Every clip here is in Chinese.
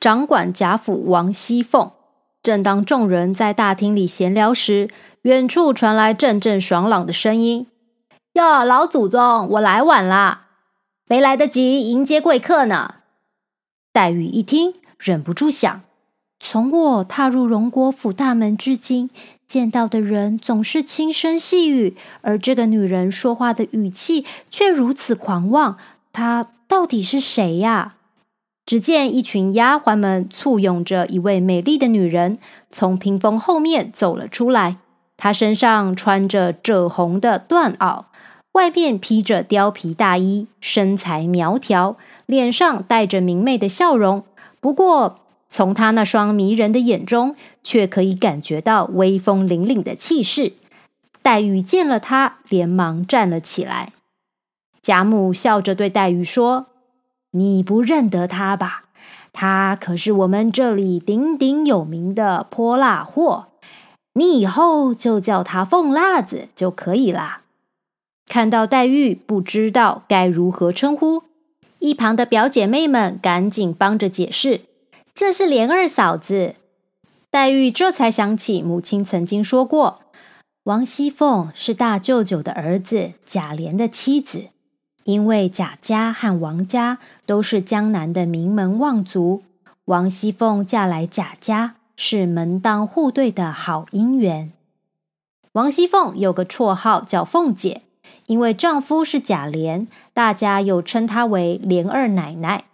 掌管贾府王熙凤。正当众人在大厅里闲聊时，远处传来阵阵爽朗的声音：“哟，老祖宗，我来晚啦，没来得及迎接贵客呢。”黛玉一听，忍不住想：从我踏入荣国府大门至今，见到的人总是轻声细语，而这个女人说话的语气却如此狂妄，她到底是谁呀？只见一群丫鬟们簇拥着一位美丽的女人，从屏风后面走了出来。她身上穿着赭红的缎袄，外面披着貂皮大衣，身材苗条，脸上带着明媚的笑容。不过，从她那双迷人的眼中，却可以感觉到威风凛凛的气势。黛玉见了她，连忙站了起来。贾母笑着对黛玉说。你不认得他吧？他可是我们这里鼎鼎有名的泼辣货，你以后就叫他凤辣子就可以啦。看到黛玉不知道该如何称呼，一旁的表姐妹们赶紧帮着解释：“这是莲二嫂子。”黛玉这才想起母亲曾经说过，王熙凤是大舅舅的儿子贾琏的妻子。因为贾家和王家都是江南的名门望族，王熙凤嫁来贾家是门当户对的好姻缘。王熙凤有个绰号叫凤姐，因为丈夫是贾琏，大家又称她为琏二奶奶。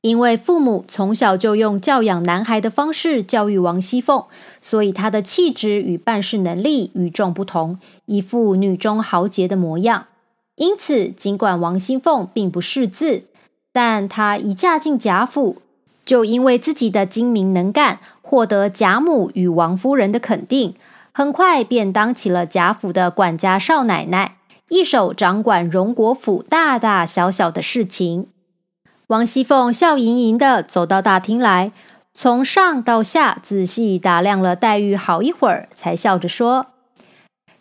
因为父母从小就用教养男孩的方式教育王熙凤，所以她的气质与办事能力与众不同，一副女中豪杰的模样。因此，尽管王熙凤并不识字，但她一嫁进贾府，就因为自己的精明能干，获得贾母与王夫人的肯定，很快便当起了贾府的管家少奶奶，一手掌管荣国府大大小小的事情。王熙凤笑盈盈的走到大厅来，从上到下仔细打量了黛玉好一会儿，才笑着说。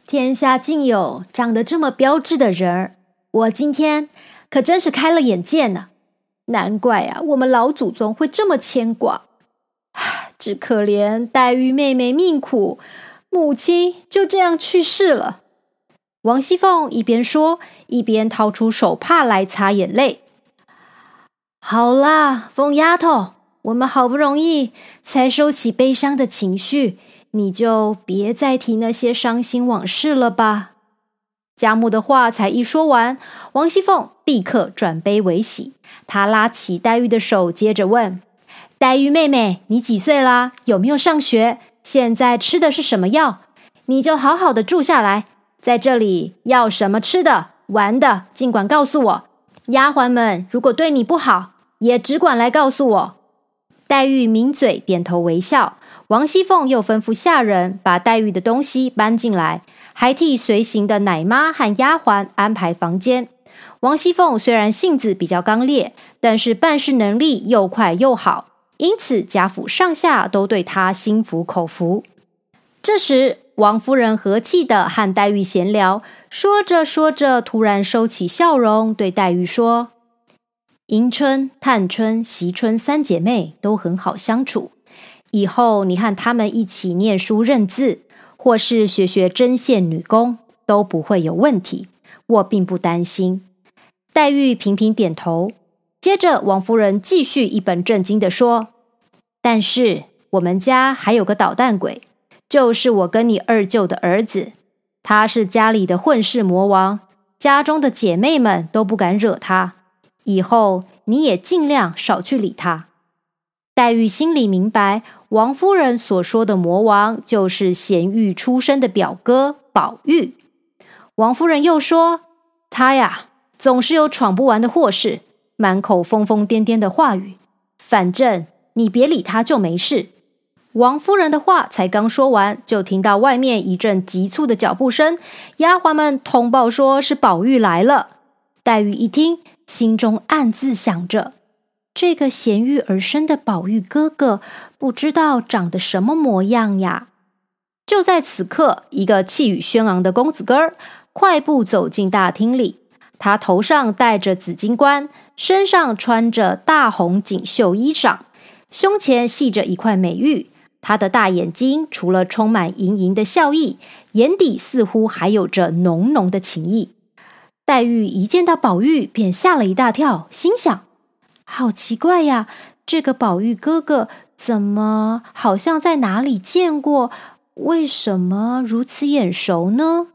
天下竟有长得这么标致的人儿，我今天可真是开了眼界呢。难怪啊，我们老祖宗会这么牵挂。只可怜黛玉妹妹命苦，母亲就这样去世了。王熙凤一边说，一边掏出手帕来擦眼泪。好啦，疯丫头，我们好不容易才收起悲伤的情绪。你就别再提那些伤心往事了吧。贾母的话才一说完，王熙凤立刻转悲为喜。她拉起黛玉的手，接着问：“黛玉妹妹，你几岁啦？有没有上学？现在吃的是什么药？你就好好的住下来，在这里要什么吃的、玩的，尽管告诉我。丫鬟们如果对你不好，也只管来告诉我。”黛玉抿嘴点头微笑。王熙凤又吩咐下人把黛玉的东西搬进来，还替随行的奶妈和丫鬟安排房间。王熙凤虽然性子比较刚烈，但是办事能力又快又好，因此贾府上下都对她心服口服。这时，王夫人和气的和黛玉闲聊，说着说着，突然收起笑容，对黛玉说：“迎春、探春、惜春三姐妹都很好相处。”以后你和他们一起念书认字，或是学学针线女工，都不会有问题。我并不担心。黛玉频频点头。接着，王夫人继续一本正经的说：“但是我们家还有个捣蛋鬼，就是我跟你二舅的儿子，他是家里的混世魔王，家中的姐妹们都不敢惹他。以后你也尽量少去理他。”黛玉心里明白。王夫人所说的魔王，就是贤玉出身的表哥宝玉。王夫人又说：“他呀，总是有闯不完的祸事，满口疯疯癫癫的话语。反正你别理他，就没事。”王夫人的话才刚说完，就听到外面一阵急促的脚步声，丫鬟们通报说是宝玉来了。黛玉一听，心中暗自想着。这个贤玉而生的宝玉哥哥，不知道长得什么模样呀？就在此刻，一个气宇轩昂的公子哥儿快步走进大厅里。他头上戴着紫金冠，身上穿着大红锦绣衣裳，胸前系着一块美玉。他的大眼睛除了充满盈盈的笑意，眼底似乎还有着浓浓的情意。黛玉一见到宝玉，便吓了一大跳，心想：好奇怪呀，这个宝玉哥哥怎么好像在哪里见过？为什么如此眼熟呢？